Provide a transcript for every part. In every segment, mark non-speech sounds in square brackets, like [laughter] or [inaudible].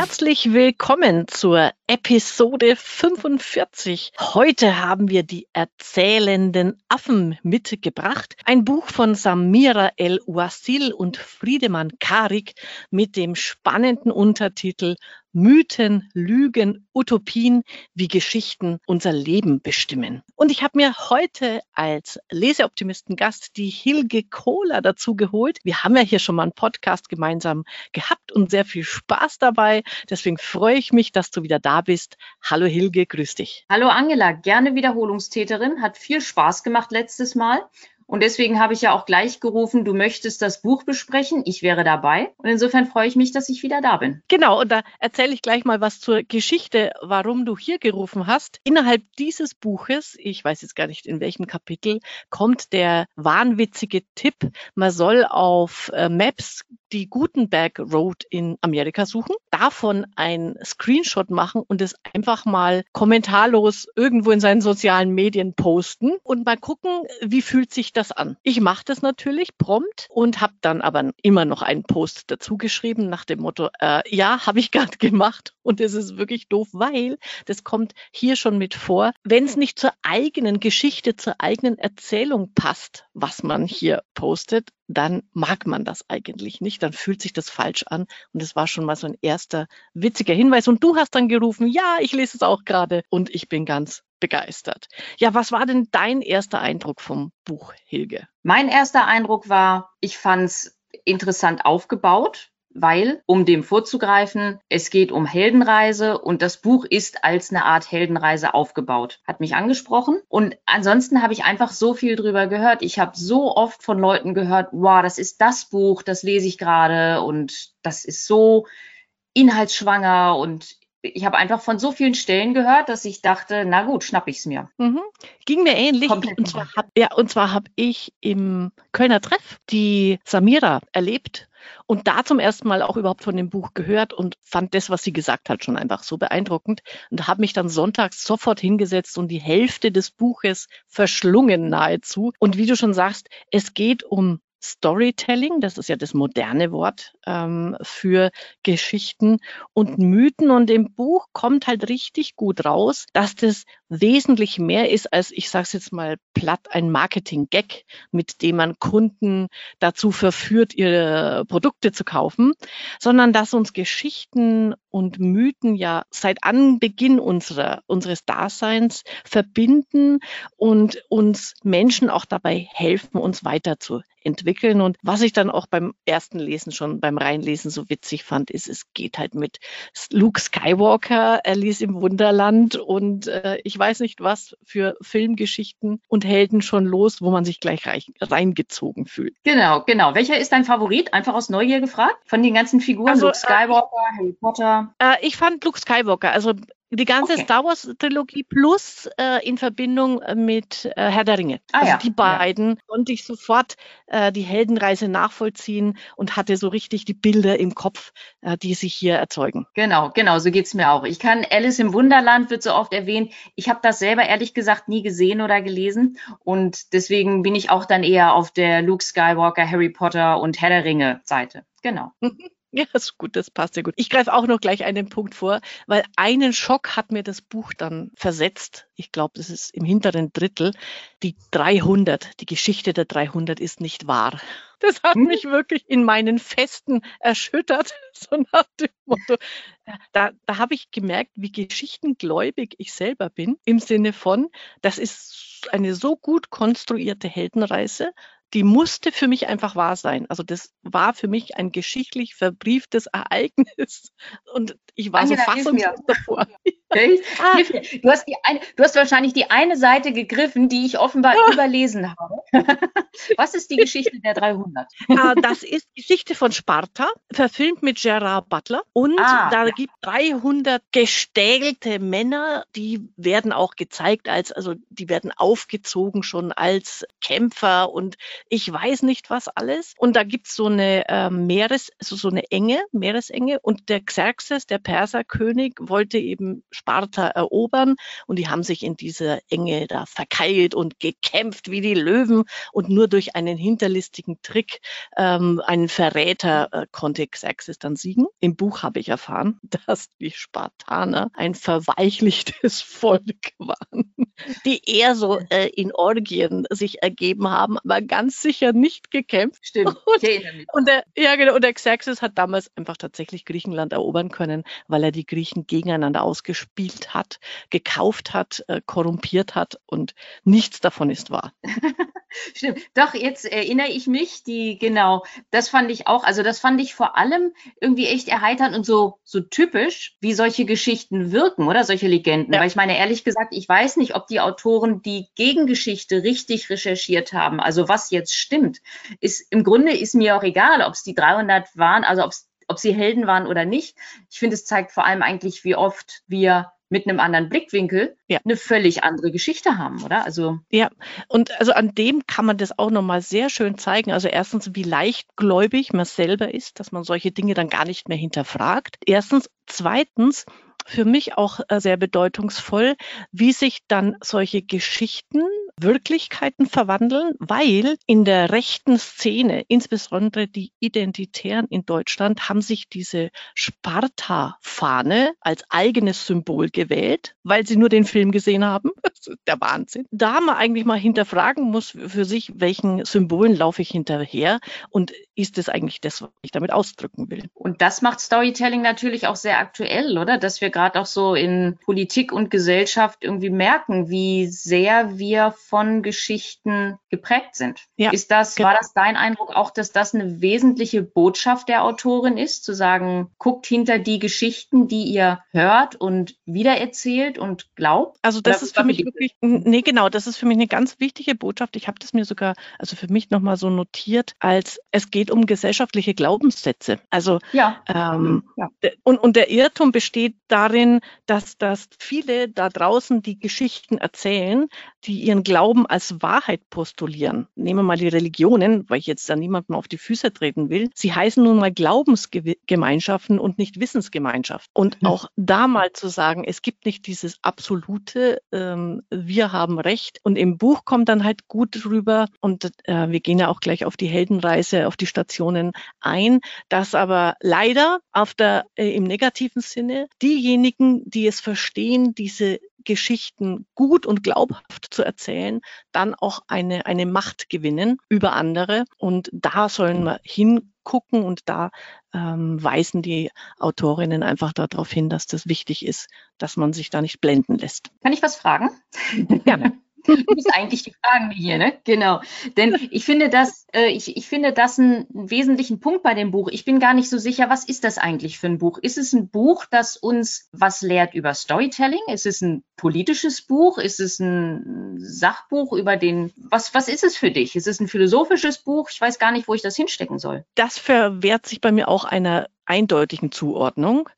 Herzlich willkommen zur Episode 45. Heute haben wir die erzählenden Affen mitgebracht. Ein Buch von Samira El Ouasil und Friedemann Karik mit dem spannenden Untertitel Mythen, Lügen, Utopien, wie Geschichten unser Leben bestimmen. Und ich habe mir heute als Leseoptimisten-Gast die Hilge Kohler dazu geholt. Wir haben ja hier schon mal einen Podcast gemeinsam gehabt und sehr viel Spaß dabei. Deswegen freue ich mich, dass du wieder da bist. Hallo Hilge, grüß dich. Hallo Angela, gerne Wiederholungstäterin. Hat viel Spaß gemacht letztes Mal. Und deswegen habe ich ja auch gleich gerufen, du möchtest das Buch besprechen. Ich wäre dabei. Und insofern freue ich mich, dass ich wieder da bin. Genau, und da erzähle ich gleich mal was zur Geschichte, warum du hier gerufen hast. Innerhalb dieses Buches, ich weiß jetzt gar nicht in welchem Kapitel, kommt der wahnwitzige Tipp, man soll auf äh, Maps die Gutenberg Road in Amerika suchen, davon ein Screenshot machen und es einfach mal kommentarlos irgendwo in seinen sozialen Medien posten und mal gucken, wie fühlt sich das an. Ich mache das natürlich prompt und habe dann aber immer noch einen Post dazu geschrieben nach dem Motto, äh, ja, habe ich gerade [laughs] gemacht und es ist wirklich doof, weil das kommt hier schon mit vor, wenn es nicht zur eigenen Geschichte, zur eigenen Erzählung passt, was man hier postet, dann mag man das eigentlich nicht, dann fühlt sich das falsch an. Und es war schon mal so ein erster witziger Hinweis. Und du hast dann gerufen, ja, ich lese es auch gerade und ich bin ganz begeistert. Ja, was war denn dein erster Eindruck vom Buch, Hilge? Mein erster Eindruck war, ich fand es interessant aufgebaut weil, um dem vorzugreifen, es geht um Heldenreise und das Buch ist als eine Art Heldenreise aufgebaut. Hat mich angesprochen und ansonsten habe ich einfach so viel drüber gehört. Ich habe so oft von Leuten gehört, wow, das ist das Buch, das lese ich gerade und das ist so inhaltsschwanger und ich habe einfach von so vielen Stellen gehört, dass ich dachte, na gut, schnapp ich's mir. Mhm. Ging mir ähnlich. Komplett und zwar habe ja, und zwar habe ich im Kölner Treff die Samira erlebt und da zum ersten Mal auch überhaupt von dem Buch gehört und fand das, was sie gesagt hat, schon einfach so beeindruckend und habe mich dann sonntags sofort hingesetzt und die Hälfte des Buches verschlungen nahezu. Und wie du schon sagst, es geht um Storytelling, das ist ja das moderne Wort ähm, für Geschichten und Mythen. Und im Buch kommt halt richtig gut raus, dass das wesentlich mehr ist als, ich sage es jetzt mal platt, ein Marketing-Gag, mit dem man Kunden dazu verführt, ihre Produkte zu kaufen, sondern dass uns Geschichten und Mythen ja seit Anbeginn unserer, unseres Daseins verbinden und uns Menschen auch dabei helfen, uns weiterzuentwickeln. Und was ich dann auch beim ersten Lesen schon, beim Reinlesen so witzig fand, ist, es geht halt mit Luke Skywalker, Alice im Wunderland und äh, ich weiß nicht was für Filmgeschichten und Helden schon los, wo man sich gleich reingezogen fühlt. Genau, genau. Welcher ist dein Favorit? Einfach aus Neugier gefragt? Von den ganzen Figuren, also, Luke äh, Skywalker, äh, Harry Potter? Äh, ich fand Luke Skywalker, also die ganze okay. Star Wars Trilogie plus äh, in Verbindung mit äh, Herr der Ringe. Ah, also ja. die beiden ja. konnte ich sofort äh, die Heldenreise nachvollziehen und hatte so richtig die Bilder im Kopf, äh, die sich hier erzeugen. Genau, genau, so geht's mir auch. Ich kann Alice im Wunderland wird so oft erwähnt. Ich habe das selber ehrlich gesagt nie gesehen oder gelesen und deswegen bin ich auch dann eher auf der Luke Skywalker, Harry Potter und Herr der Ringe Seite. Genau. [laughs] Ja, [laughs] ist gut, das passt sehr gut. Ich greife auch noch gleich einen Punkt vor, weil einen Schock hat mir das Buch dann versetzt. Ich glaube, das ist im hinteren Drittel. Die 300, die Geschichte der 300 ist nicht wahr. [laughs] Das hat hm? mich wirklich in meinen Festen erschüttert, [laughs] so nach dem Motto. Da, da habe ich gemerkt, wie geschichtengläubig ich selber bin, im Sinne von, das ist eine so gut konstruierte Heldenreise, die musste für mich einfach wahr sein. Also das war für mich ein geschichtlich verbrieftes Ereignis [laughs] und ich war Angela, so fassungslos davor. [laughs] ah. Du, hast die eine, du hast wahrscheinlich die eine Seite gegriffen, die ich offenbar ja. überlesen habe. [laughs] Was ist die Geschichte der 300? Ah, das ist die Geschichte von Sparta, verfilmt mit Gerard Butler. Und ah, da ja. gibt 300 gestählte Männer, die werden auch gezeigt als, also die werden aufgezogen schon als Kämpfer und ich weiß nicht was alles. Und da gibt's so eine äh, Meeres, also so eine Enge, Meeresenge. Und der Xerxes, der Perserkönig, wollte eben Sparta erobern. Und die haben sich in dieser Enge da verkeilt und gekämpft wie die Löwen. Und nur durch einen hinterlistigen Trick, ähm, einen Verräter, äh, konnte Xerxes dann siegen. Im Buch habe ich erfahren, [laughs] dass die Spartaner ein verweichlichtes [laughs] Volk waren, die eher so äh, in Orgien sich ergeben haben, aber ganz sicher nicht gekämpft. Stimmt. [laughs] Und, und der, ja, genau, und der Xerxes hat damals einfach tatsächlich Griechenland erobern können, weil er die Griechen gegeneinander ausgespielt hat, gekauft hat, äh, korrumpiert hat und nichts davon ist wahr. [laughs] [laughs] Stimmt. Doch, jetzt erinnere ich mich, die, genau, das fand ich auch, also das fand ich vor allem irgendwie echt erheiternd und so, so typisch, wie solche Geschichten wirken, oder solche Legenden. Ja. Weil ich meine, ehrlich gesagt, ich weiß nicht, ob die Autoren die Gegengeschichte richtig recherchiert haben. Also was jetzt stimmt, ist, im Grunde ist mir auch egal, ob es die 300 waren, also ob sie Helden waren oder nicht. Ich finde, es zeigt vor allem eigentlich, wie oft wir mit einem anderen Blickwinkel ja. eine völlig andere Geschichte haben, oder? Also ja, und also an dem kann man das auch nochmal sehr schön zeigen. Also erstens, wie leichtgläubig man selber ist, dass man solche Dinge dann gar nicht mehr hinterfragt. Erstens, zweitens, für mich auch äh, sehr bedeutungsvoll, wie sich dann solche Geschichten Wirklichkeiten verwandeln, weil in der rechten Szene, insbesondere die Identitären in Deutschland, haben sich diese Sparta-Fahne als eigenes Symbol gewählt, weil sie nur den Film gesehen haben. [laughs] Das ist der Wahnsinn. Da man eigentlich mal hinterfragen muss für sich, welchen Symbolen laufe ich hinterher und ist es eigentlich das, was ich damit ausdrücken will. Und das macht Storytelling natürlich auch sehr aktuell, oder? Dass wir gerade auch so in Politik und Gesellschaft irgendwie merken, wie sehr wir von Geschichten geprägt sind. Ja, ist das, genau. war das dein Eindruck auch, dass das eine wesentliche Botschaft der Autorin ist, zu sagen, guckt hinter die Geschichten, die ihr hört und wiedererzählt und glaubt? Also das Oder ist für mich wirklich, nee, genau, das ist für mich eine ganz wichtige Botschaft. Ich habe das mir sogar, also für mich nochmal so notiert, als es geht um gesellschaftliche Glaubenssätze. Also ja. Ähm, ja. Und, und der Irrtum besteht darin, dass, dass viele da draußen die Geschichten erzählen, die ihren Glauben als Wahrheit postulieren. Nehmen wir mal die Religionen, weil ich jetzt da niemandem auf die Füße treten will. Sie heißen nun mal Glaubensgemeinschaften und nicht Wissensgemeinschaften. Und mhm. auch da mal zu sagen, es gibt nicht dieses absolute, ähm, wir haben Recht. Und im Buch kommt dann halt gut drüber, und äh, wir gehen ja auch gleich auf die Heldenreise, auf die Stationen ein, dass aber leider auf der, äh, im negativen Sinne diejenigen, die es verstehen, diese Geschichten gut und glaubhaft zu erzählen, dann auch eine, eine Macht gewinnen über andere. Und da sollen wir hingucken und da ähm, weisen die Autorinnen einfach darauf hin, dass das wichtig ist, dass man sich da nicht blenden lässt. Kann ich was fragen? Gerne. [laughs] Du bist eigentlich die Fragen hier, ne? Genau. Denn ich finde das, äh, ich, ich finde das einen, wesentlichen Punkt bei dem Buch. Ich bin gar nicht so sicher, was ist das eigentlich für ein Buch? Ist es ein Buch, das uns was lehrt über Storytelling? Ist es ein politisches Buch? Ist es ein Sachbuch über den, was, was ist es für dich? Ist es ein philosophisches Buch? Ich weiß gar nicht, wo ich das hinstecken soll. Das verwehrt sich bei mir auch einer eindeutigen Zuordnung.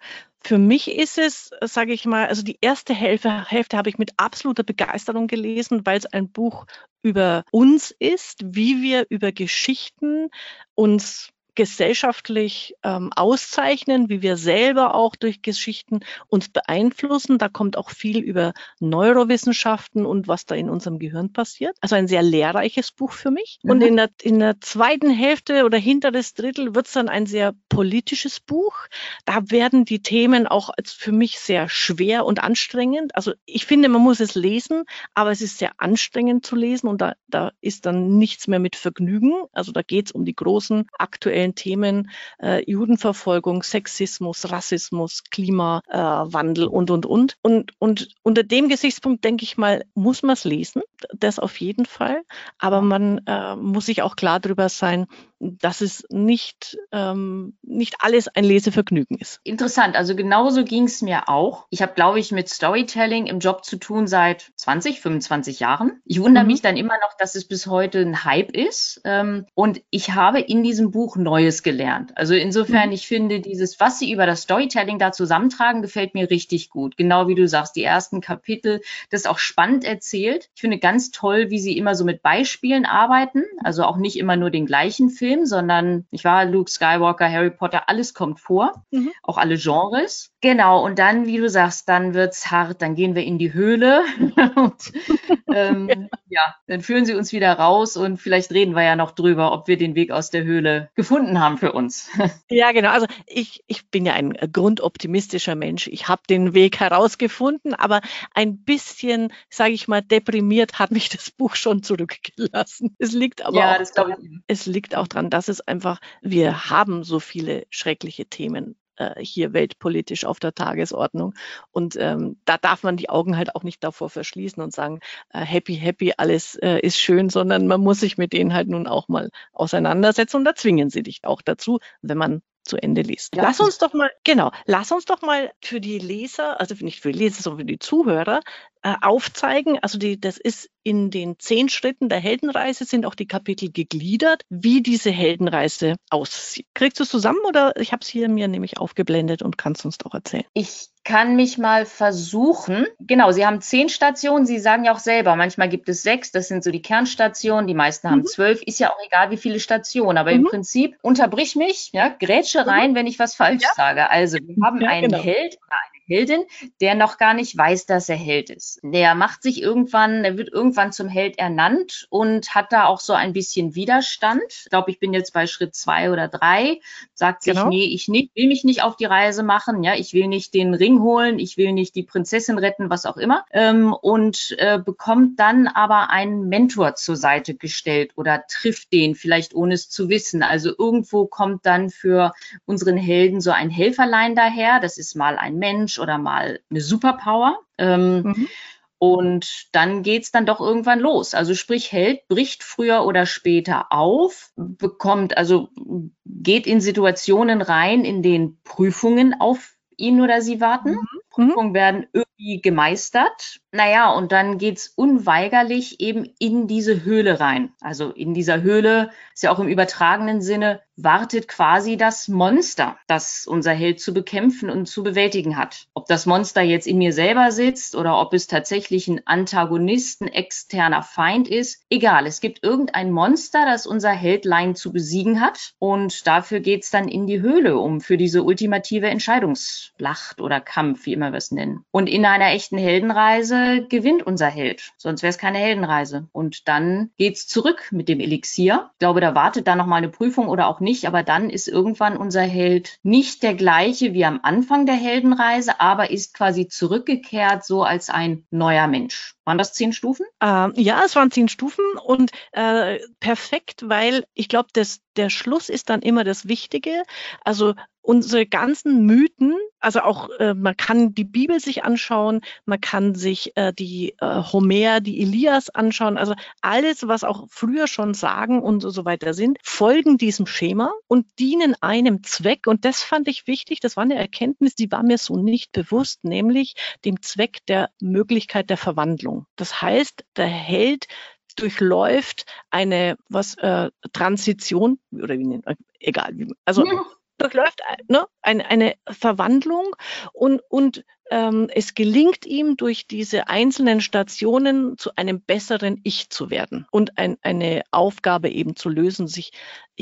Für mich ist es, sage ich mal, also die erste Hälfte, Hälfte habe ich mit absoluter Begeisterung gelesen, weil es ein Buch über uns ist, wie wir über Geschichten uns gesellschaftlich ähm, auszeichnen, wie wir selber auch durch Geschichten uns beeinflussen. Da kommt auch viel über Neurowissenschaften und was da in unserem Gehirn passiert. Also ein sehr lehrreiches Buch für mich. Mhm. Und in der, in der zweiten Hälfte oder hinteres Drittel wird es dann ein sehr politisches Buch. Da werden die Themen auch für mich sehr schwer und anstrengend. Also ich finde, man muss es lesen, aber es ist sehr anstrengend zu lesen und da, da ist dann nichts mehr mit Vergnügen. Also da geht es um die großen aktuellen aktuellen Themen äh, Judenverfolgung, Sexismus, Rassismus, Klimawandel und, und, und. Und, und unter dem Gesichtspunkt, denke ich mal, muss man es lesen, das auf jeden Fall. Aber man äh, muss sich auch klar darüber sein, dass es nicht, ähm, nicht alles ein Lesevergnügen ist. Interessant, also genauso ging es mir auch. Ich habe, glaube ich, mit Storytelling im Job zu tun seit 20, 25 Jahren. Ich wundere mhm. mich dann immer noch, dass es bis heute ein Hype ist. Ähm, und ich habe in diesem Buch Neues gelernt. Also insofern, mhm. ich finde, dieses, was Sie über das Storytelling da zusammentragen, gefällt mir richtig gut. Genau wie du sagst, die ersten Kapitel, das ist auch spannend erzählt. Ich finde ganz toll, wie Sie immer so mit Beispielen arbeiten. Also auch nicht immer nur den gleichen Film, sondern ich war Luke Skywalker, Harry Potter, alles kommt vor. Mhm. Auch alle Genres. Genau. Und dann, wie du sagst, dann wird's hart. Dann gehen wir in die Höhle [laughs] und ähm, ja, dann führen sie uns wieder raus und vielleicht reden wir ja noch drüber, ob wir den Weg aus der Höhle gefunden haben für uns. [laughs] Ja, genau. Also ich, ich bin ja ein grundoptimistischer Mensch. Ich habe den Weg herausgefunden, aber ein bisschen, sage ich mal, deprimiert hat mich das Buch schon zurückgelassen. Es liegt aber ja, auch, daran, es liegt auch daran, dass es einfach, wir haben so viele schreckliche Themen äh, hier weltpolitisch auf der Tagesordnung. Und ähm, da darf man die Augen halt auch nicht davor verschließen und sagen, äh, happy, happy, alles äh, ist schön, sondern man muss sich mit denen halt nun auch mal auseinandersetzen und da zwingen sie dich auch dazu, wenn man zu Ende liest. Ja. Lass uns doch mal, genau, lass uns doch mal für die Leser, also nicht für die Leser, sondern für die Zuhörer, äh, aufzeigen. Also die, das ist in den zehn Schritten der Heldenreise sind auch die Kapitel gegliedert, wie diese Heldenreise aussieht. Kriegst du es zusammen oder ich habe es hier mir nämlich aufgeblendet und kannst uns doch erzählen? Ich kann mich mal versuchen. Genau, Sie haben zehn Stationen. Sie sagen ja auch selber, manchmal gibt es sechs. Das sind so die Kernstationen. Die meisten haben mhm. zwölf. Ist ja auch egal, wie viele Stationen. Aber mhm. im Prinzip unterbrich mich, ja, grätsche rein, mhm. wenn ich was falsch ja. sage. Also wir haben ja, einen genau. Held Heldin, der noch gar nicht weiß, dass er Held ist. Der macht sich irgendwann, er wird irgendwann zum Held ernannt und hat da auch so ein bisschen Widerstand. Ich glaube, ich bin jetzt bei Schritt zwei oder drei. Sagt sich, genau. nee, ich nicht, will mich nicht auf die Reise machen. Ja, ich will nicht den Ring holen, ich will nicht die Prinzessin retten, was auch immer. Ähm, und äh, bekommt dann aber einen Mentor zur Seite gestellt oder trifft den vielleicht ohne es zu wissen. Also irgendwo kommt dann für unseren Helden so ein Helferlein daher. Das ist mal ein Mensch oder mal eine Superpower. Ähm, mhm. Und dann geht's dann doch irgendwann los. Also sprich, Held bricht früher oder später auf, bekommt, also geht in Situationen rein, in denen Prüfungen auf ihn oder sie warten. Mhm. Prüfungen werden irgendwie gemeistert. Naja, und dann geht's unweigerlich eben in diese Höhle rein. Also in dieser Höhle ist ja auch im übertragenen Sinne wartet quasi das Monster, das unser Held zu bekämpfen und zu bewältigen hat. Ob das Monster jetzt in mir selber sitzt oder ob es tatsächlich ein Antagonist, ein externer Feind ist, egal. Es gibt irgendein Monster, das unser Heldlein zu besiegen hat und dafür geht's dann in die Höhle, um für diese ultimative Entscheidungsschlacht oder Kampf, wie immer wir es nennen. Und in einer echten Heldenreise gewinnt unser Held, sonst wäre es keine Heldenreise. Und dann geht's zurück mit dem Elixier. Ich glaube, da wartet dann nochmal eine Prüfung oder auch nicht nicht, aber dann ist irgendwann unser Held nicht der gleiche wie am Anfang der Heldenreise, aber ist quasi zurückgekehrt so als ein neuer Mensch. Waren das zehn Stufen? Ähm, ja, es waren zehn Stufen und äh, perfekt, weil ich glaube, der Schluss ist dann immer das Wichtige. Also unsere ganzen Mythen, also auch äh, man kann die Bibel sich anschauen, man kann sich äh, die äh, Homer, die Elias anschauen, also alles, was auch früher schon sagen und so weiter sind, folgen diesem Schema und dienen einem Zweck. Und das fand ich wichtig, das war eine Erkenntnis, die war mir so nicht bewusst, nämlich dem Zweck der Möglichkeit der Verwandlung. Das heißt, der Held durchläuft eine was äh, Transition oder wie nennt man, egal wie also ja. durchläuft ne, eine, eine Verwandlung und, und ähm, es gelingt ihm durch diese einzelnen Stationen zu einem besseren Ich zu werden und ein, eine Aufgabe eben zu lösen, sich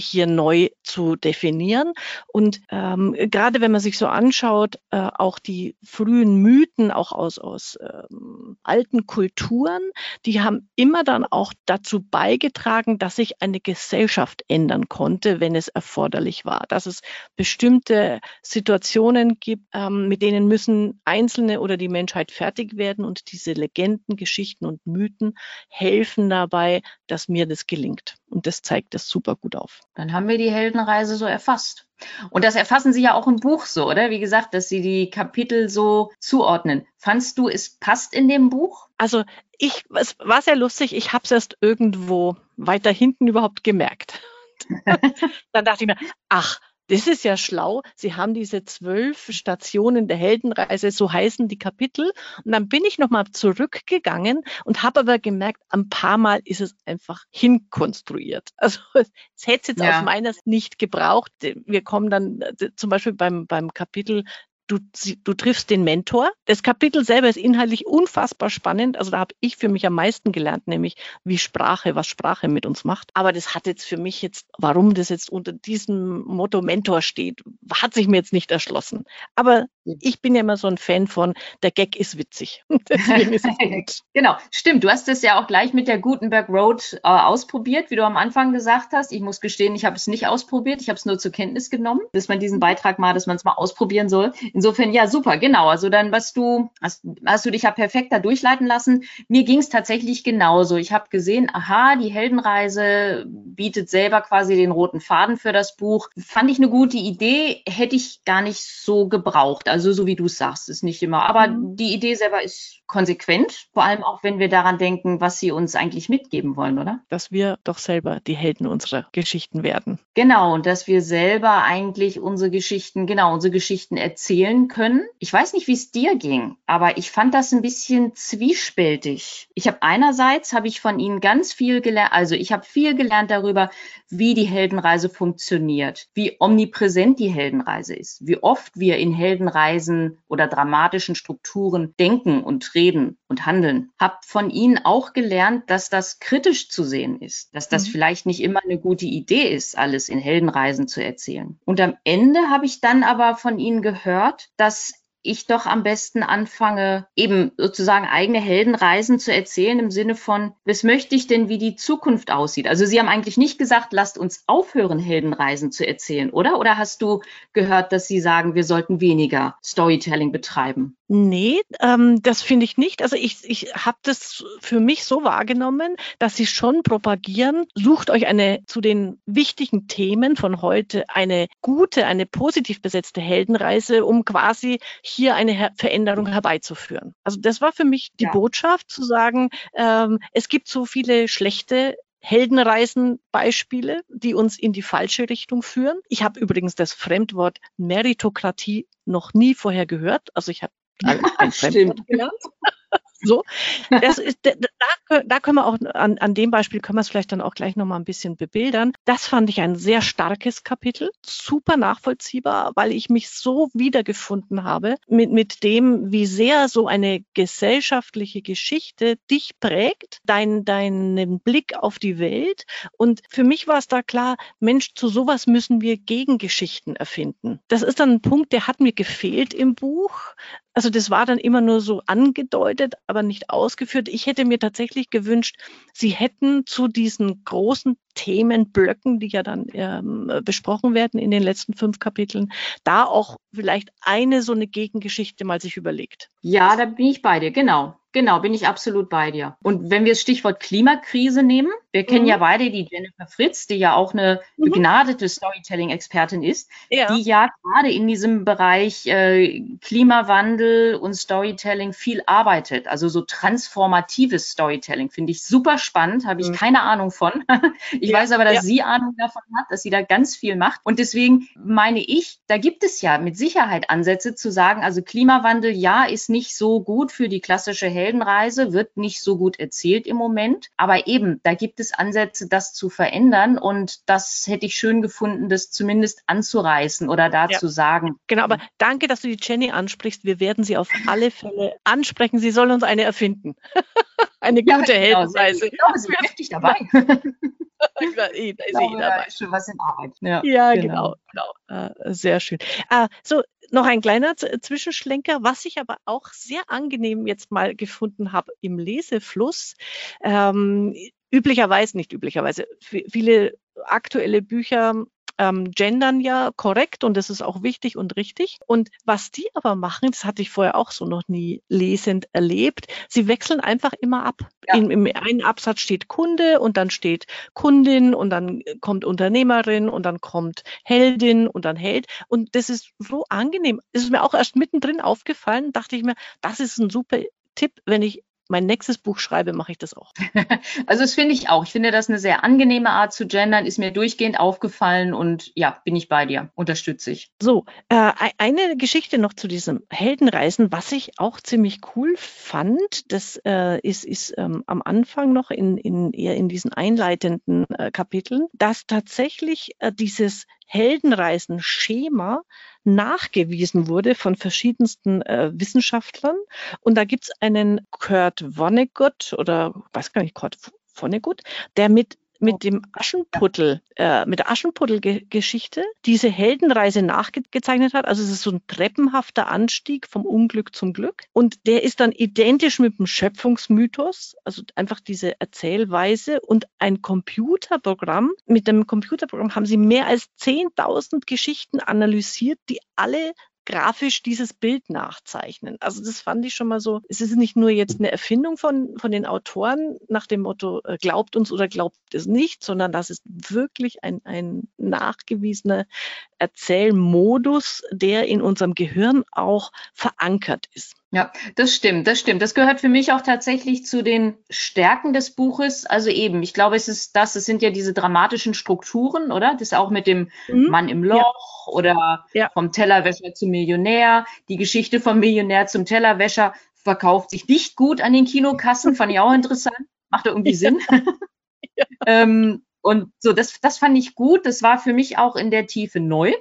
hier neu zu definieren. Und ähm, gerade wenn man sich so anschaut, äh, auch die frühen Mythen, auch aus, aus ähm, alten Kulturen, die haben immer dann auch dazu beigetragen, dass sich eine Gesellschaft ändern konnte, wenn es erforderlich war. Dass es bestimmte Situationen gibt, ähm, mit denen müssen Einzelne oder die Menschheit fertig werden und diese Legenden, Geschichten und Mythen helfen dabei, dass mir das gelingt. Und das zeigt das super gut auf. Dann haben wir die Heldenreise so erfasst. Und das erfassen Sie ja auch im Buch so, oder? Wie gesagt, dass Sie die Kapitel so zuordnen. Fandst du, es passt in dem Buch? Also ich, es war sehr lustig. Ich habe es erst irgendwo weiter hinten überhaupt gemerkt [laughs] dann dachte ich mir, ach, das ist ja schlau. Sie haben diese zwölf Stationen der Heldenreise, so heißen die Kapitel. Und dann bin ich nochmal zurückgegangen und habe aber gemerkt, ein paar Mal ist es einfach hinkonstruiert. [laughs] Also es hätte es jetzt ja. aus meiner Sicht nicht gebraucht. Wir kommen dann äh, zum Beispiel beim, beim Kapitel du, du triffst den Mentor. Das Kapitel selber ist inhaltlich unfassbar spannend. Also da habe ich für mich am meisten gelernt, nämlich wie Sprache, was Sprache mit uns macht. Aber das hat jetzt für mich jetzt, warum das jetzt unter diesem Motto Mentor steht, hat sich mir jetzt nicht erschlossen. Aber ich bin ja immer so ein Fan von, der Gag ist witzig. [laughs] Ist [laughs] genau, stimmt. Du hast es ja auch gleich mit der Gutenberg Road äh, ausprobiert, wie du am Anfang gesagt hast. Ich muss gestehen, ich habe es nicht ausprobiert. Ich habe es nur zur Kenntnis genommen, dass man diesen Beitrag mal, dass man es mal ausprobieren soll. Insofern, ja, super, genau. Also dann, was du, hast, hast du dich ja perfekt da durchleiten lassen. Mir ging es tatsächlich genauso. Ich habe gesehen, aha, die Heldenreise bietet selber quasi den roten Faden für das Buch. Fand ich eine gute Idee, hätte ich gar nicht so gebraucht. Also so wie du es sagst, ist nicht immer. Aber mhm. die Idee selber ist konsequent, vor allem auch wenn wir daran denken, was sie uns eigentlich mitgeben wollen, oder? Dass wir doch selber die Helden unserer Geschichten werden. Genau, und dass wir selber eigentlich unsere Geschichten, genau, unsere Geschichten erzählen können. Ich weiß nicht, wie es dir ging, aber ich fand das ein bisschen zwiespältig. Ich habe einerseits habe ich von ihnen ganz viel gelernt, also ich habe viel gelernt darüber, wie die Heldenreise funktioniert, wie omnipräsent die Heldenreise ist, wie oft wir in Heldenreisen oder dramatischen Strukturen denken und reden und handeln. Hab von Ihnen auch gelernt, dass das kritisch zu sehen ist, dass das mhm. vielleicht nicht immer eine gute Idee ist, alles in Heldenreisen zu erzählen. Und am Ende habe ich dann aber von Ihnen gehört, dass ich doch am besten anfange, eben sozusagen eigene Heldenreisen zu erzählen im Sinne von, was möchte ich denn, wie die Zukunft aussieht? Also Sie haben eigentlich nicht gesagt, lasst uns aufhören, Heldenreisen zu erzählen, oder? Oder hast du gehört, dass Sie sagen, wir sollten weniger Storytelling betreiben? Nee, ähm, das finde ich nicht. Also ich, ich habe das für mich so wahrgenommen, dass sie schon propagieren, sucht euch eine zu den wichtigen Themen von heute eine gute, eine positiv besetzte Heldenreise, um quasi hier eine Veränderung herbeizuführen. Also das war für mich die ja. Botschaft zu sagen, ähm, es gibt so viele schlechte Heldenreisenbeispiele, die uns in die falsche Richtung führen. Ich habe übrigens das Fremdwort Meritokratie noch nie vorher gehört. Also ich habe [laughs] ein Fremdwort gelernt. [laughs] So, das ist, da, da können wir auch an, an dem Beispiel können wir es vielleicht dann auch gleich nochmal ein bisschen bebildern. Das fand ich ein sehr starkes Kapitel, super nachvollziehbar, weil ich mich so wiedergefunden habe mit, mit dem, wie sehr so eine gesellschaftliche Geschichte dich prägt, dein, deinen Blick auf die Welt. Und für mich war es da klar, Mensch, zu sowas müssen wir Gegengeschichten erfinden. Das ist dann ein Punkt, der hat mir gefehlt im Buch. Also das war dann immer nur so angedeutet, aber nicht ausgeführt. Ich hätte mir tatsächlich gewünscht, Sie hätten zu diesen großen Themenblöcken, die ja dann ähm, besprochen werden in den letzten fünf Kapiteln, da auch vielleicht eine so eine Gegengeschichte mal sich überlegt. Ja, da bin ich bei dir, genau. Genau, bin ich absolut bei dir. Und wenn wir das Stichwort Klimakrise nehmen, wir kennen mhm. ja beide die Jennifer Fritz, die ja auch eine mhm. begnadete Storytelling-Expertin ist, ja. die ja gerade in diesem Bereich äh, Klimawandel und Storytelling viel arbeitet. Also so transformatives Storytelling finde ich super spannend, habe ich mhm. keine Ahnung von. [laughs] ich ja, weiß aber, dass ja. sie Ahnung davon hat, dass sie da ganz viel macht. Und deswegen meine ich, da gibt es ja mit Sicherheit Ansätze zu sagen, also Klimawandel, ja, ist nicht so gut für die klassische Heldenreise, wird nicht so gut erzählt im Moment. Aber eben, da gibt es Ansätze, das zu verändern. Und das hätte ich schön gefunden, das zumindest anzureißen oder da ja. zu sagen. Genau, aber danke, dass du die Jenny ansprichst. Wir werden sie auf alle Fälle ansprechen. Sie soll uns eine erfinden. [laughs] eine gute ja, genau, Heldenreise. Ich glaube, sie ist richtig dabei. [laughs] da ist eh dabei. Da ist schon was in Arbeit. Ja, ja genau. genau. genau. Äh, sehr schön. Äh, so, noch ein kleiner Zwischenschlenker, was ich aber auch sehr angenehm jetzt mal gefunden habe im Lesefluss. Ähm, üblicherweise, nicht üblicherweise, viele aktuelle Bücher ähm, gendern ja korrekt und das ist auch wichtig und richtig. Und was die aber machen, das hatte ich vorher auch so noch nie lesend erlebt, sie wechseln einfach immer ab. Ja. In, Im einen Absatz steht Kunde und dann steht Kundin und dann kommt Unternehmerin und dann kommt Heldin und dann Held. Und das ist so angenehm. Es ist mir auch erst mittendrin aufgefallen, dachte ich mir, das ist ein super Tipp, wenn ich mein nächstes Buch schreibe, mache ich das auch. [laughs] Also das finde ich auch. Ich finde das eine sehr angenehme Art zu gendern, ist mir durchgehend aufgefallen und ja, bin ich bei dir, unterstütze ich. So, äh, eine Geschichte noch zu diesem Heldenreisen, was ich auch ziemlich cool fand, das äh, ist, ist ähm, am Anfang noch in, in eher in diesen einleitenden äh, Kapiteln, dass tatsächlich äh, dieses Heldenreisen-Schema nachgewiesen wurde von verschiedensten äh, Wissenschaftlern. Und da gibt's einen Kurt Vonnegut oder weiß gar nicht, Kurt Vonnegut, der mit mit dem Aschenputtel, äh, mit der Aschenputtel-Geschichte diese Heldenreise nachgezeichnet hat. Also es ist so ein treppenhafter Anstieg vom Unglück zum Glück. Und der ist dann identisch mit dem Schöpfungsmythos, also einfach diese Erzählweise und ein Computerprogramm. Mit dem Computerprogramm haben sie mehr als 10.000 Geschichten analysiert, die alle grafisch dieses Bild nachzeichnen. Also das fand ich schon mal so, es ist nicht nur jetzt eine Erfindung von, von den Autoren nach dem Motto, äh, glaubt uns oder glaubt es nicht, sondern das ist wirklich ein, ein nachgewiesener Erzählmodus, der in unserem Gehirn auch verankert ist. Ja, das stimmt, das stimmt. Das gehört für mich auch tatsächlich zu den Stärken des Buches. Also eben, ich glaube, es ist das, es sind ja diese dramatischen Strukturen, oder? Das auch mit dem mhm. Mann im Loch ja. oder ja. vom Tellerwäscher zum Millionär. Die Geschichte vom Millionär zum Tellerwäscher verkauft sich nicht gut an den Kinokassen, fand ich auch interessant. Macht irgendwie [laughs] Sinn. Ja. [laughs] ähm, und so, das, das fand ich gut. Das war für mich auch in der Tiefe neu.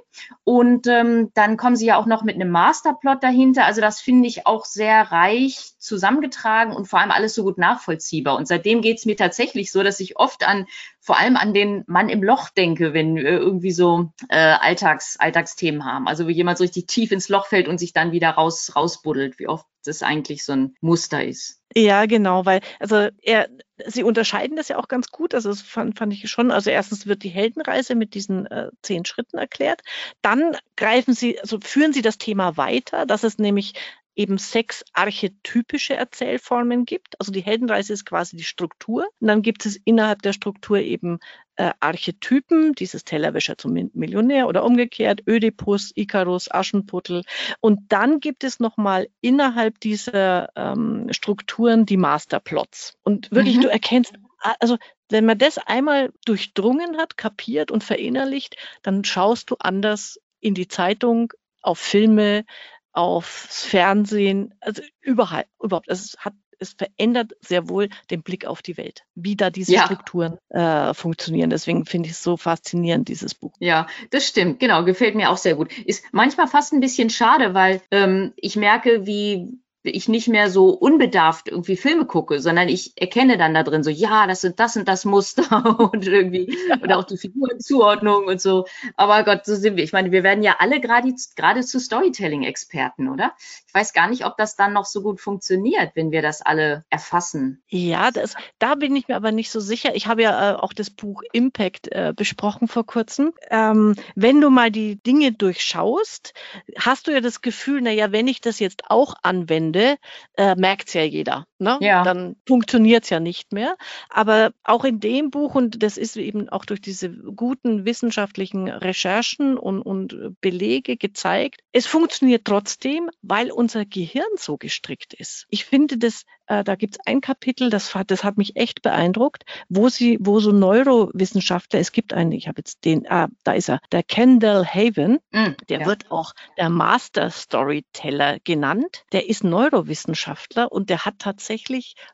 Und ähm, dann kommen sie ja auch noch mit einem Masterplot dahinter. Also das finde ich auch sehr reich zusammengetragen und vor allem alles so gut nachvollziehbar. Und seitdem geht es mir tatsächlich so, dass ich oft an, vor allem an den Mann im Loch denke, wenn wir irgendwie so äh, Alltags, Alltagsthemen haben. Also wie jemand so richtig tief ins Loch fällt und sich dann wieder raus, rausbuddelt, wie oft das eigentlich so ein Muster ist. Ja, genau, weil, also er, sie unterscheiden das ja auch ganz gut. Also das fand, fand ich schon. Also erstens wird die Heldenreise mit diesen äh, zehn Schritten erklärt. Dann greifen sie, also führen sie das Thema weiter, dass es nämlich eben sechs archetypische Erzählformen gibt. Also die Heldenreise ist quasi die Struktur. Und dann gibt es innerhalb der Struktur eben äh, Archetypen, dieses Tellerwäscher zum Millionär oder umgekehrt, Ödipus, Icarus, Aschenputtel. Und dann gibt es nochmal innerhalb dieser ähm, Strukturen die Masterplots. Und wirklich, mhm. du erkennst, also wenn man das einmal durchdrungen hat, kapiert und verinnerlicht, dann schaust du anders in die Zeitung, auf Filme, aufs Fernsehen, also überall, überhaupt. Also es hat es verändert sehr wohl den Blick auf die Welt, wie da diese ja. Strukturen äh, funktionieren. Deswegen finde ich es so faszinierend, dieses Buch. Ja, das stimmt, genau, gefällt mir auch sehr gut. Ist manchmal fast ein bisschen schade, weil ähm, ich merke, wie ich nicht mehr so unbedarft irgendwie Filme gucke, sondern ich erkenne dann da drin so, ja, das sind das und das Muster [laughs] und irgendwie, oder auch die Figurenzuordnung und so. Aber Gott, so sind wir. Ich meine, wir werden ja alle gerade, zu Storytelling-Experten, oder? Ich weiß gar nicht, ob das dann noch so gut funktioniert, wenn wir das alle erfassen. Ja, das, da bin ich mir aber nicht so sicher. Ich habe ja äh, auch das Buch Impact äh, besprochen vor kurzem. Ähm, wenn du mal die Dinge durchschaust, hast du ja das Gefühl, na ja, wenn ich das jetzt auch anwende, Ende äh, merkt es ja jeder. Ne? Ja. Dann funktioniert es ja nicht mehr. Aber auch in dem Buch, und das ist eben auch durch diese guten wissenschaftlichen Recherchen und, und Belege gezeigt, es funktioniert trotzdem, weil unser Gehirn so gestrickt ist. Ich finde das äh, da gibt es ein Kapitel, das, das hat mich echt beeindruckt, wo sie, wo so Neurowissenschaftler, es gibt einen, ich habe jetzt den, ah, da ist er, der Kendall Haven, mm, der ja. wird auch der Master Storyteller genannt. Der ist Neurowissenschaftler und der hat tatsächlich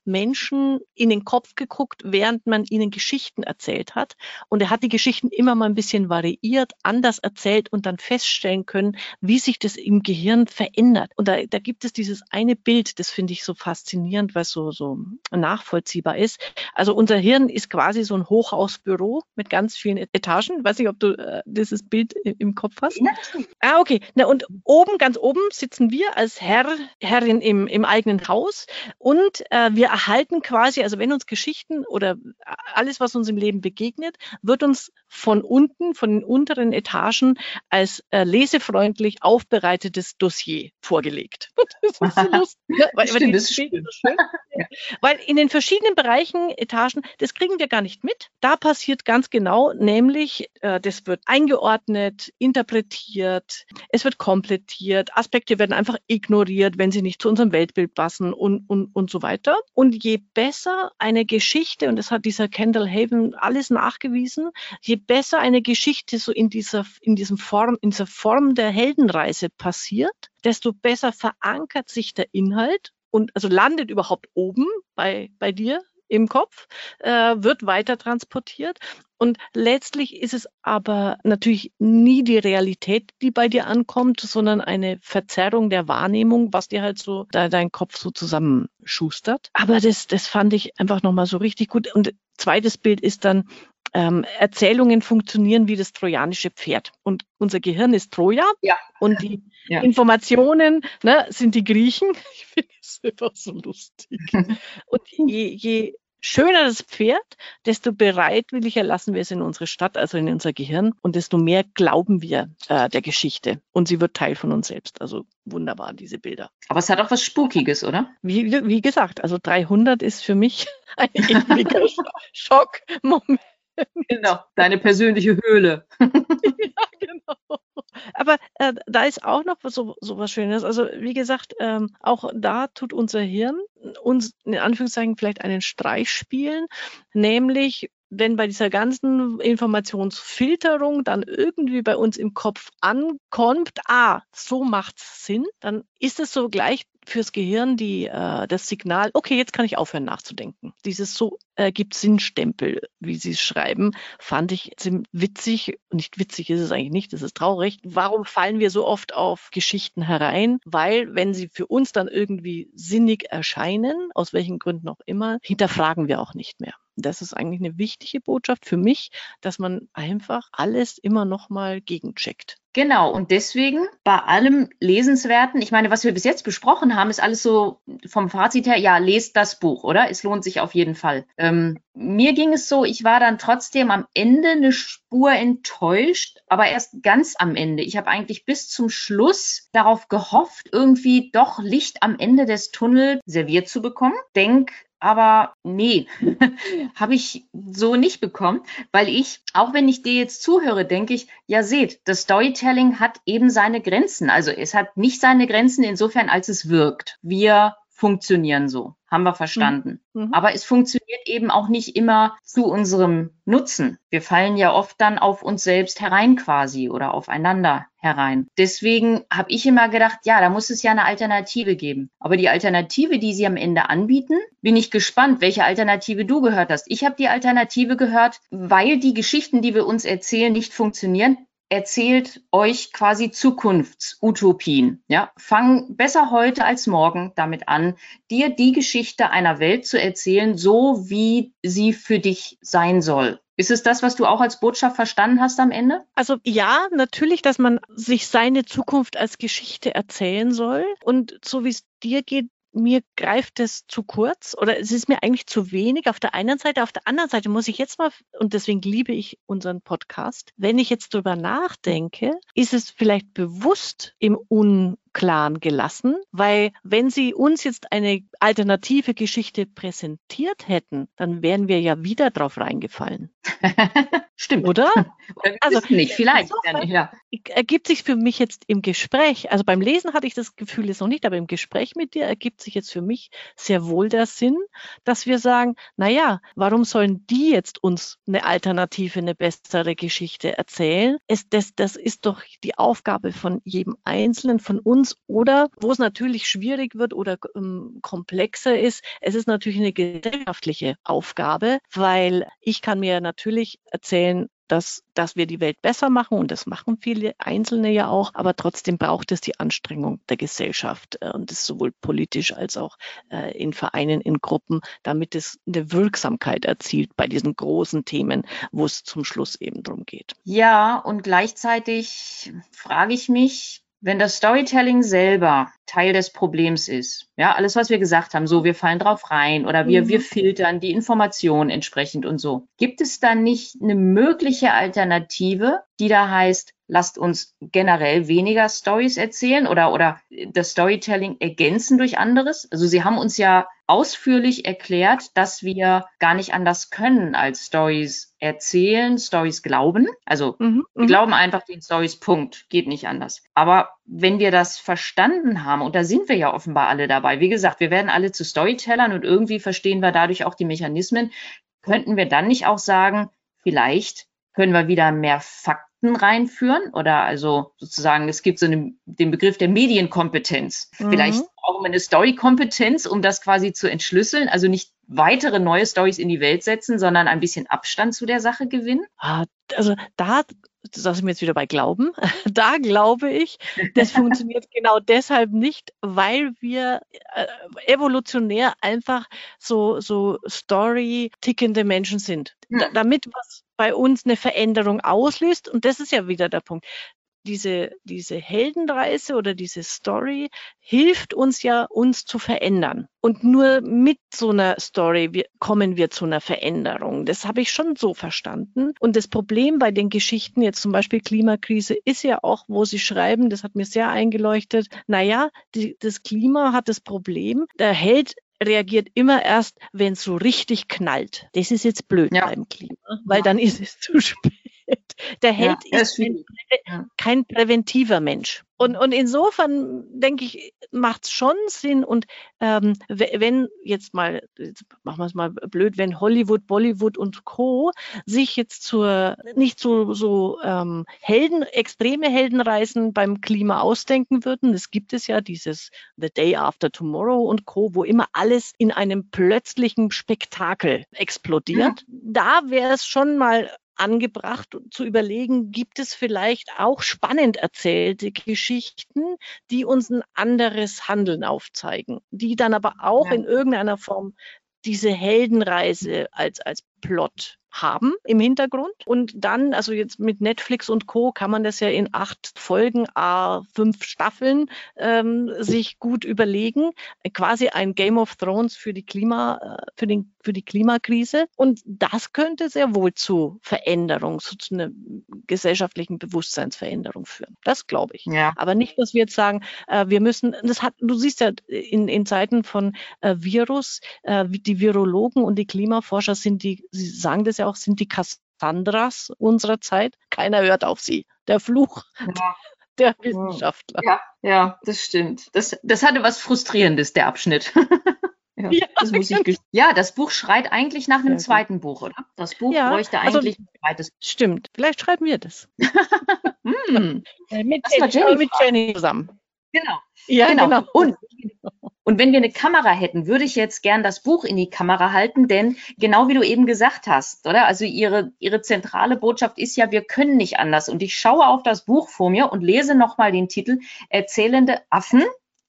Menschen in den Kopf geguckt, während man ihnen Geschichten erzählt hat. Und er hat die Geschichten immer mal ein bisschen variiert, anders erzählt und dann feststellen können, wie sich das im Gehirn verändert. Und da, da gibt es dieses eine Bild, das finde ich so faszinierend was so, so nachvollziehbar ist. Also unser Hirn ist quasi so ein Hochhausbüro mit ganz vielen Etagen. Ich weiß nicht, ob du äh, dieses Bild im Kopf hast. Ja. Ah, okay. Na, und oben, ganz oben sitzen wir als Herr, Herrin im, im eigenen Haus und äh, wir erhalten quasi, also wenn uns Geschichten oder alles, was uns im Leben begegnet, wird uns von unten, von den unteren Etagen als äh, lesefreundlich aufbereitetes Dossier vorgelegt. [laughs] Das ist so lustig. Weil, Stimmt, das Bild so schön. ja. Weil in den verschiedenen Bereichen, Etagen, das kriegen wir gar nicht mit. Da passiert ganz genau, nämlich äh, das wird eingeordnet, interpretiert, es wird komplettiert, Aspekte werden einfach ignoriert, wenn sie nicht zu unserem Weltbild passen und, und, und so weiter. Und je besser eine Geschichte, und das hat dieser Kendall Haven alles nachgewiesen, je besser eine Geschichte so in dieser, in diesem Form, in dieser Form der Heldenreise passiert, desto besser verankert sich der Inhalt und also landet überhaupt oben bei, bei dir im Kopf, äh, wird weiter transportiert. Und letztlich ist es aber natürlich nie die Realität, die bei dir ankommt, sondern eine Verzerrung der Wahrnehmung, was dir halt so da dein Kopf so zusammenschustert. Aber das, das fand ich einfach nochmal so richtig gut. Und zweites Bild ist dann, ähm, Erzählungen funktionieren wie das trojanische Pferd. Und unser Gehirn ist Troja ja. und die [laughs] ja. Informationen ne, sind die Griechen. [laughs] Ich finde es einfach so lustig. [laughs] und je, je schöner das Pferd, desto bereitwilliger lassen wir es in unsere Stadt, also in unser Gehirn, und desto mehr glauben wir äh, der Geschichte. Und sie wird Teil von uns selbst. Also wunderbar, diese Bilder. Aber es hat auch was Spukiges, oder? Wie, wie gesagt, also 300 ist für mich [laughs] ein ewiger Schockmoment. Genau, deine persönliche Höhle. [laughs] [laughs] ja. Aber äh, da ist auch noch so, so was Schönes. Also wie gesagt, ähm, auch da tut unser Hirn uns in Anführungszeichen vielleicht einen Streich spielen, nämlich wenn bei dieser ganzen Informationsfilterung dann irgendwie bei uns im Kopf ankommt, ah, so macht's Sinn, dann ist es so gleich fürs Gehirn die, äh, das Signal, okay, jetzt kann ich aufhören nachzudenken. Dieses so äh, gibt Sinnstempel, wie Sie es schreiben, fand ich witzig. Nicht witzig ist es eigentlich nicht, das ist traurig. Warum fallen wir so oft auf Geschichten herein? Weil, wenn sie für uns dann irgendwie sinnig erscheinen, aus welchen Gründen auch immer, hinterfragen wir auch nicht mehr. Das ist eigentlich eine wichtige Botschaft für mich, dass man einfach alles immer noch mal gegencheckt. Genau, und deswegen bei allem Lesenswerten, ich meine, was wir bis jetzt besprochen haben, ist alles so vom Fazit her, ja, lest das Buch, oder? Es lohnt sich auf jeden Fall. Ähm, mir ging es so, ich war dann trotzdem am Ende eine Spur enttäuscht, aber erst ganz am Ende. Ich habe eigentlich bis zum Schluss darauf gehofft, irgendwie doch Licht am Ende des Tunnels serviert zu bekommen. Denk aber nee, [laughs] habe ich so nicht bekommen, weil ich, auch wenn ich dir jetzt zuhöre, denke ich, ja seht, das Storytelling hat eben seine Grenzen. Also es hat nicht seine Grenzen insofern, als es wirkt. Wir funktionieren so, haben wir verstanden. Mhm. mhm. Aber es funktioniert eben auch nicht immer zu unserem Nutzen. Wir fallen ja oft dann auf uns selbst herein quasi oder aufeinander herein. Deswegen habe ich immer gedacht, ja, da muss es ja eine Alternative geben. Aber die Alternative, die sie am Ende anbieten, bin ich gespannt, welche Alternative du gehört hast. Ich habe die Alternative gehört, weil die Geschichten, die wir uns erzählen, nicht funktionieren erzählt euch quasi Zukunftsutopien. Ja, fang besser heute als morgen damit an, dir die Geschichte einer Welt zu erzählen, so wie sie für dich sein soll. Ist es das, was du auch als Botschaft verstanden hast am Ende? Also ja, natürlich, dass man sich seine Zukunft als Geschichte erzählen soll. Und so wie es dir geht, mir greift es zu kurz oder es ist mir eigentlich zu wenig auf der einen Seite. Auf der anderen Seite muss ich jetzt mal, und deswegen liebe ich unseren Podcast, wenn ich jetzt drüber nachdenke, ist es vielleicht bewusst im Un Clan gelassen, weil wenn Sie uns jetzt eine alternative Geschichte präsentiert hätten, dann wären wir ja wieder drauf reingefallen. [laughs] Stimmt. Oder? Also nicht, vielleicht. Ja. Ergibt sich für mich jetzt im Gespräch, also beim Lesen hatte ich das Gefühl jetzt noch nicht, aber im Gespräch mit dir ergibt sich jetzt für mich sehr wohl der Sinn, dass wir sagen, na ja, warum sollen die jetzt uns eine alternative, eine bessere Geschichte erzählen? Es, das, das ist doch die Aufgabe von jedem Einzelnen, von uns uns oder wo es natürlich schwierig wird oder ähm, komplexer ist, es ist natürlich eine gesellschaftliche Aufgabe, weil ich kann mir natürlich erzählen, dass, dass wir die Welt besser machen und das machen viele Einzelne ja auch, aber trotzdem braucht es die Anstrengung der Gesellschaft äh, und das sowohl politisch als auch äh, in Vereinen, in Gruppen, damit es eine Wirksamkeit erzielt bei diesen großen Themen, wo es zum Schluss eben drum geht. Ja, und gleichzeitig frage ich mich, wenn das Storytelling selber Teil des Problems ist, ja, alles, was wir gesagt haben, so, wir fallen drauf rein oder wir, mhm. wir filtern die Informationen entsprechend und so, gibt es dann nicht eine mögliche Alternative, die da heißt, lasst uns generell weniger Stories erzählen oder, oder das Storytelling ergänzen durch anderes. Also Sie haben uns ja ausführlich erklärt, dass wir gar nicht anders können als Stories erzählen, Stories glauben. Also mhm, wir mhm. glauben einfach den Stories Punkt, geht nicht anders. Aber wenn wir das verstanden haben, und da sind wir ja offenbar alle dabei, wie gesagt, wir werden alle zu Storytellern und irgendwie verstehen wir dadurch auch die Mechanismen, könnten wir dann nicht auch sagen, vielleicht können wir wieder mehr Fakten reinführen oder also sozusagen, es gibt so eine, den Begriff der Medienkompetenz. Mhm. Vielleicht auch eine Story-Kompetenz, um das quasi zu entschlüsseln. Also nicht weitere neue Stories in die Welt setzen, sondern ein bisschen Abstand zu der Sache gewinnen. Ah, also da da sind wir jetzt wieder bei Glauben. [laughs] Da glaube ich, das funktioniert [laughs] genau deshalb nicht, weil wir äh, evolutionär einfach so, so Story-tickende Menschen sind. Da, damit was bei uns eine Veränderung auslöst. Und das ist ja wieder der Punkt diese, diese Heldenreise oder diese Story hilft uns ja, uns zu verändern. Und nur mit so einer Story wir, kommen wir zu einer Veränderung. Das habe ich schon so verstanden. Und das Problem bei den Geschichten, jetzt zum Beispiel Klimakrise, ist ja auch, wo sie schreiben, das hat mir sehr eingeleuchtet, naja, die, das Klima hat das Problem, der Held reagiert immer erst, wenn es so richtig knallt. Das ist jetzt blöd ja. beim Klima, weil ja. dann ist es [laughs] zu spät. Der Held ja, ist kein, kein, präventiver Mensch. Und, und insofern denke ich, macht es schon Sinn. Und ähm, wenn jetzt mal, jetzt machen wir es mal blöd, wenn Hollywood, Bollywood und Co. sich jetzt zur nicht so, so ähm, Helden, extreme Heldenreisen beim Klima ausdenken würden, es gibt es ja dieses The Day After Tomorrow und Co., wo immer alles in einem plötzlichen Spektakel explodiert. Mhm. Da wäre es schon mal angebracht zu überlegen, gibt es vielleicht auch spannend erzählte Geschichten, die uns ein anderes Handeln aufzeigen, die dann aber auch ja. in irgendeiner Form diese Heldenreise als, als Plot haben im Hintergrund. Und dann, also jetzt mit Netflix und Co. kann man das ja in acht Folgen, a fünf Staffeln ähm, sich gut überlegen. Quasi ein Game of Thrones für die Klima, äh, für den, für die Klimakrise. Und das könnte sehr wohl zu Veränderung, zu, zu einer gesellschaftlichen Bewusstseinsveränderung führen. Das glaube ich. Ja. Aber nicht, dass wir jetzt sagen, äh, wir müssen, das hat, du siehst ja in, in Zeiten von äh, Virus, äh, die Virologen und die Klimaforscher sind die, sie sagen das ja auch, sind die Cassandras unserer Zeit. Keiner hört auf sie. Der Fluch ja. der Wissenschaftler. Ja, ja, das stimmt. Das, das hatte was Frustrierendes, der Abschnitt. [laughs] Ja, ja, das muss ich [laughs] ja, das Buch schreit eigentlich nach einem zweiten Buch, oder? Das Buch ja, bräuchte also eigentlich also, ein zweites. Stimmt. Vielleicht schreiben wir das. [laughs] hm. mit, Jenny, mit Jenny zusammen. Genau. Ja, genau. genau. Und, und wenn wir eine Kamera hätten, würde ich jetzt gern das Buch in die Kamera halten, denn genau wie du eben gesagt hast, oder? Also ihre, ihre zentrale Botschaft ist ja, wir können nicht anders. Und ich schaue auf das Buch vor mir und lese nochmal den Titel Erzählende Affen.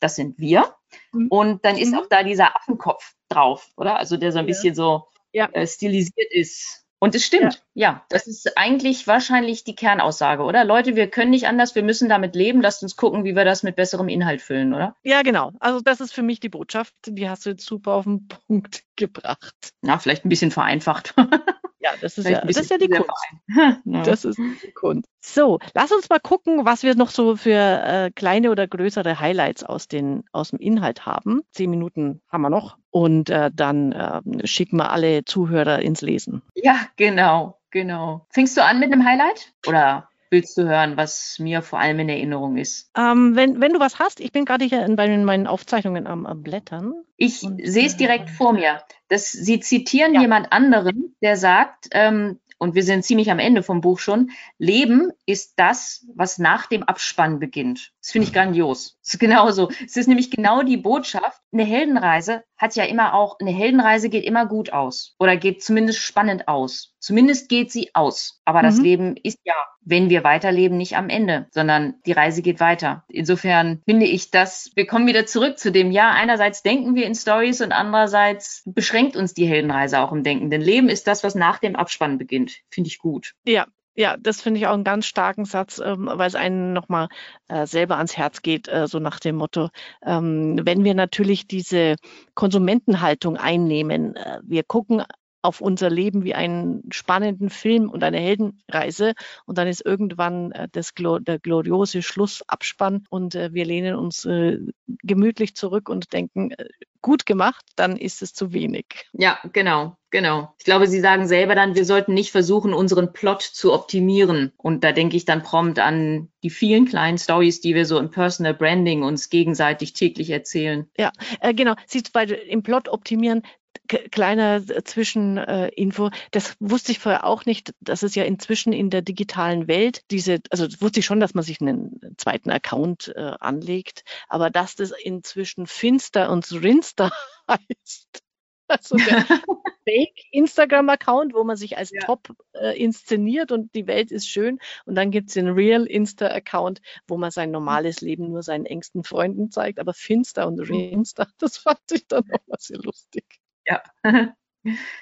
Das sind wir. Mhm. Und dann ist mhm. auch da dieser Affenkopf drauf, oder? Also der so ein ja. bisschen so ja. äh, stilisiert ist. Und es stimmt, ja. ja. Das ist eigentlich wahrscheinlich die Kernaussage, oder? Leute, wir können nicht anders, wir müssen damit leben. Lasst uns gucken, wie wir das mit besserem Inhalt füllen, oder? Ja, genau. Also das ist für mich die Botschaft. Die hast du jetzt super auf den Punkt [laughs] gebracht. Ja, vielleicht ein bisschen vereinfacht. [laughs] Ja, das ist, ja, das ist ja die Kunst. [laughs] Das ist die Kunst. So, lass uns mal gucken, was wir noch so für äh, kleine oder größere Highlights aus, den, aus dem Inhalt haben. Zehn Minuten haben wir noch und äh, dann äh, schicken wir alle Zuhörer ins Lesen. Ja, genau, genau. Fängst du an mit einem Highlight? Oder willst du hören, was mir vor allem in Erinnerung ist? Ähm, wenn, wenn du was hast, ich bin gerade hier in, bei meinen Aufzeichnungen am, am Blättern. Ich sehe es direkt vor mir. Das, Sie zitieren ja. jemand anderen, der sagt, ähm, und wir sind ziemlich am Ende vom Buch schon, Leben ist das, was nach dem Abspann beginnt. Das finde ich grandios. Das ist genauso. Es ist nämlich genau die Botschaft. Eine Heldenreise hat ja immer auch, eine Heldenreise geht immer gut aus oder geht zumindest spannend aus. Zumindest geht sie aus. Aber mhm. das Leben ist ja, wenn wir weiterleben, nicht am Ende, sondern die Reise geht weiter. Insofern finde ich das, wir kommen wieder zurück zu dem, ja, einerseits denken wir in Stories und andererseits beschränkt uns die Heldenreise auch im Denken. Denn Leben ist das, was nach dem Abspann beginnt. Finde ich gut. Ja, ja, das finde ich auch einen ganz starken Satz, ähm, weil es einen nochmal äh, selber ans Herz geht, äh, so nach dem Motto, ähm, wenn wir natürlich diese Konsumentenhaltung einnehmen, äh, wir gucken auf unser Leben wie einen spannenden Film und eine Heldenreise. Und dann ist irgendwann äh, das, der gloriose Schlussabspann und äh, wir lehnen uns äh, gemütlich zurück und denken, äh, gut gemacht, dann ist es zu wenig. Ja, genau, genau. Ich glaube, Sie sagen selber dann, wir sollten nicht versuchen, unseren Plot zu optimieren. Und da denke ich dann prompt an die vielen kleinen Stories, die wir so im Personal Branding uns gegenseitig täglich erzählen. Ja, äh, genau. Sie weil im Plot optimieren, kleiner Zwischeninfo. Das wusste ich vorher auch nicht, dass es ja inzwischen in der digitalen Welt diese, also wusste ich schon, dass man sich einen zweiten Account äh, anlegt, aber dass das inzwischen Finster und Rinster [laughs] heißt. Also der [laughs] Fake-Instagram-Account, wo man sich als ja. Top äh, inszeniert und die Welt ist schön. Und dann gibt es den Real-Insta-Account, wo man sein normales Leben nur seinen engsten Freunden zeigt. Aber Finster und Rinster, das fand ich dann auch mal sehr lustig. Ja. [laughs]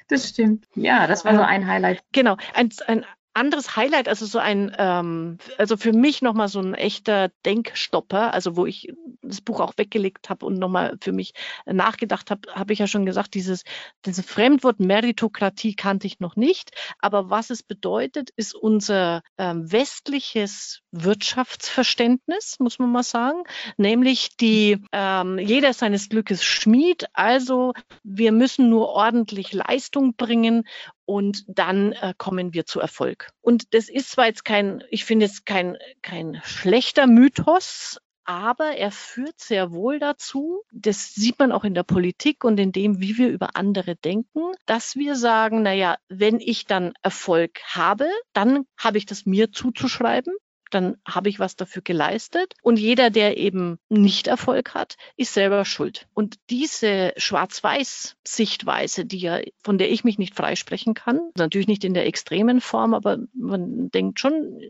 Das stimmt. Ja, das war so ein Highlight. Genau. Ein, ein anderes Highlight, also so ein, ähm, also für mich nochmal so ein echter Denkstopper, also wo ich das Buch auch weggelegt habe und nochmal für mich nachgedacht habe, habe ich ja schon gesagt, dieses, dieses Fremdwort Meritokratie kannte ich noch nicht. Aber was es bedeutet, ist unser ähm, westliches Wirtschaftsverständnis, muss man mal sagen, nämlich die, ähm, jeder seines Glückes Schmied, also wir müssen nur ordentlich Leistung bringen und dann äh, kommen wir zu Erfolg. Und das ist zwar jetzt kein, ich finde es kein, kein schlechter Mythos, aber er führt sehr wohl dazu, das sieht man auch in der Politik und in dem, wie wir über andere denken, dass wir sagen, na ja, wenn ich dann Erfolg habe, dann habe ich das mir zuzuschreiben dann habe ich was dafür geleistet. Und jeder, der eben nicht Erfolg hat, ist selber schuld. Und diese Schwarz-Weiß-Sichtweise, die ja, von der ich mich nicht freisprechen kann, natürlich nicht in der extremen Form, aber man denkt schon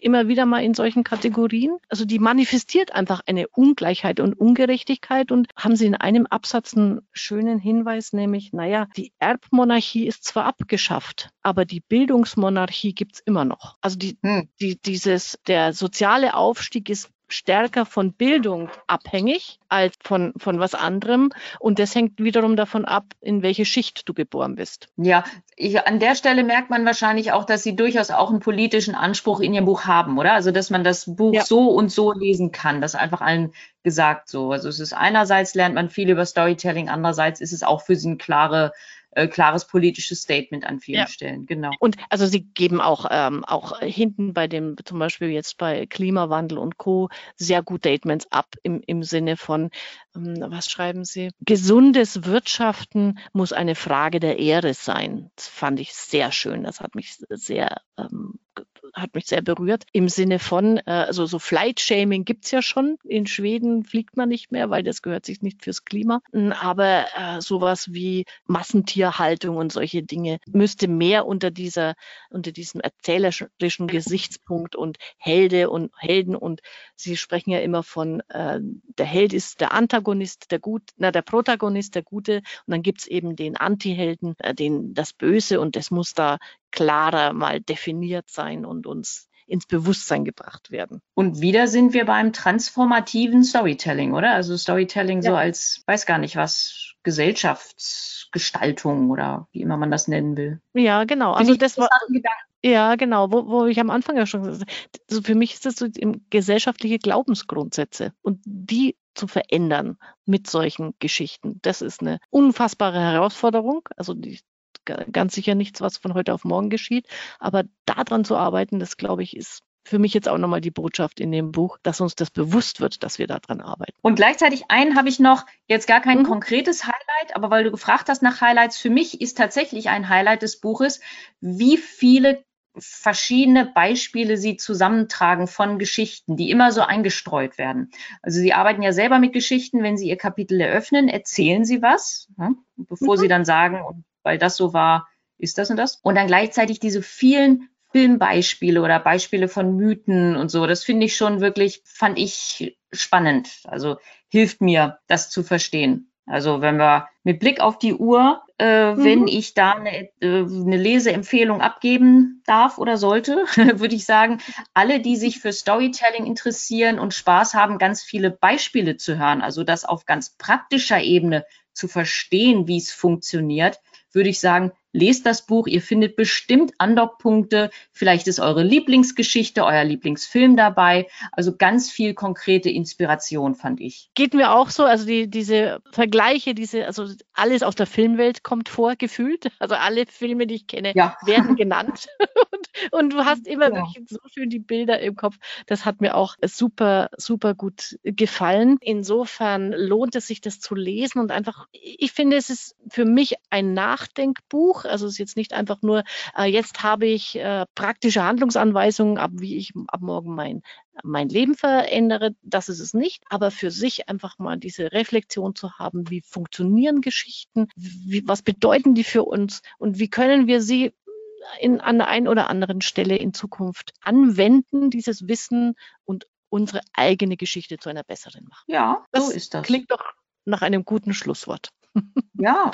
immer wieder mal in solchen Kategorien. Also die manifestiert einfach eine Ungleichheit und Ungerechtigkeit und haben sie in einem Absatz einen schönen Hinweis, nämlich, naja, die Erbmonarchie ist zwar abgeschafft, aber die Bildungsmonarchie gibt's immer noch. Also die, hm. die, dieses, der soziale Aufstieg ist stärker von Bildung abhängig als von, von was anderem. Und das hängt wiederum davon ab, in welche Schicht du geboren bist. Ja, ich, an der Stelle merkt man wahrscheinlich auch, dass Sie durchaus auch einen politischen Anspruch in Ihrem Buch haben, oder? Also, dass man das Buch ja. so und so lesen kann. Das ist einfach allen gesagt so. Also, es ist einerseits lernt man viel über Storytelling, andererseits ist es auch für Sie eine klare äh, klares politisches Statement an vielen ja. Stellen. Genau. Und also sie geben auch ähm, auch hinten bei dem zum Beispiel jetzt bei Klimawandel und Co sehr gute Statements ab im im Sinne von ähm, was schreiben Sie? Gesundes Wirtschaften muss eine Frage der Ehre sein. Das fand ich sehr schön. Das hat mich sehr ähm, hat mich sehr berührt im Sinne von, äh, also so Flight Shaming gibt's ja schon. In Schweden fliegt man nicht mehr, weil das gehört sich nicht fürs Klima. Aber äh, sowas wie Massentierhaltung und solche Dinge müsste mehr unter dieser, unter diesem erzählerischen Gesichtspunkt und Helde und Helden und Sie sprechen ja immer von äh, der Held ist der Antagonist Antagonist, der Gut, na, der Protagonist, der Gute, und dann gibt's eben den Antihelden, äh, den, das Böse, und das muss da klarer mal definiert sein und uns ins Bewusstsein gebracht werden. Und wieder sind wir beim transformativen Storytelling, oder? Also Storytelling ja. so als, weiß gar nicht was, Gesellschaftsgestaltung oder wie immer man das nennen will. Ja, genau. Also das war, ja, genau, wo, wo ich am Anfang ja schon gesagt habe, also für mich ist das so gesellschaftliche Glaubensgrundsätze und die zu verändern mit solchen Geschichten. Das ist eine unfassbare Herausforderung. Also die, ganz sicher nichts, was von heute auf morgen geschieht. Aber daran zu arbeiten, das glaube ich, ist für mich jetzt auch nochmal die Botschaft in dem Buch, dass uns das bewusst wird, dass wir daran arbeiten. Und gleichzeitig einen habe ich noch, jetzt gar kein mhm. konkretes Highlight, aber weil du gefragt hast nach Highlights, für mich ist tatsächlich ein Highlight des Buches, wie viele verschiedene Beispiele sie zusammentragen von Geschichten, die immer so eingestreut werden. Also sie arbeiten ja selber mit Geschichten, wenn sie ihr Kapitel eröffnen, erzählen sie was, ja, bevor mhm. sie dann sagen, weil das so war, ist das und das. Und dann gleichzeitig diese vielen Filmbeispiele oder Beispiele von Mythen und so. Das finde ich schon wirklich, fand ich spannend. Also hilft mir, das zu verstehen. Also wenn wir mit Blick auf die Uhr, äh, mhm. wenn ich da eine, äh, eine Leseempfehlung abgeben darf oder sollte, [laughs] würde ich sagen, alle, die sich für Storytelling interessieren und Spaß haben, ganz viele Beispiele zu hören, also das auf ganz praktischer Ebene zu verstehen, wie es funktioniert, würde ich sagen, lest das Buch. Ihr findet bestimmt Andockpunkte. Vielleicht ist eure Lieblingsgeschichte, euer Lieblingsfilm dabei. Also ganz viel konkrete Inspiration, fand ich. Geht mir auch so. Also die, diese Vergleiche, diese, also alles aus der Filmwelt kommt vor, gefühlt. Also alle Filme, die ich kenne, ja. werden genannt. [laughs] und, du hast immer ja. wirklich so schön die Bilder im Kopf. Das hat mir auch super, super gut gefallen. Insofern lohnt es sich, das zu lesen und einfach, ich finde, es ist für mich ein Nachdenkbuch. Also es ist jetzt nicht einfach nur, äh, jetzt habe ich äh, praktische Handlungsanweisungen, ab wie ich ab morgen mein mein Leben verändere, das ist es nicht, aber für sich einfach mal diese Reflexion zu haben, wie funktionieren Geschichten, wie, was bedeuten die für uns und wie können wir sie in, an der einen oder anderen Stelle in Zukunft anwenden, dieses Wissen und unsere eigene Geschichte zu einer besseren machen. Ja, das so ist das. Klingt doch nach einem guten Schlusswort. [laughs] Ja.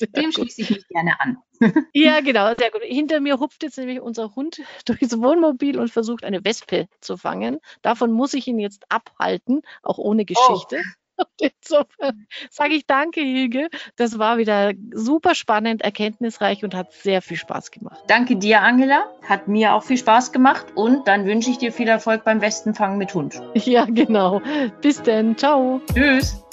Dem schließe ich mich gerne an. [laughs] ja, genau, sehr gut. Hinter mir hupft jetzt nämlich unser Hund [laughs] durchs Wohnmobil und versucht, eine Wespe zu fangen. Davon muss ich ihn jetzt abhalten, auch ohne Geschichte. Oh. Insofern sage ich danke, Hilge. Das war wieder super spannend, erkenntnisreich und hat sehr viel Spaß gemacht. Danke dir, Angela. Hat mir auch viel Spaß gemacht und dann wünsche ich dir viel Erfolg beim Westenfangen mit Hund. Ja, genau. Bis denn. Ciao. Tschüss.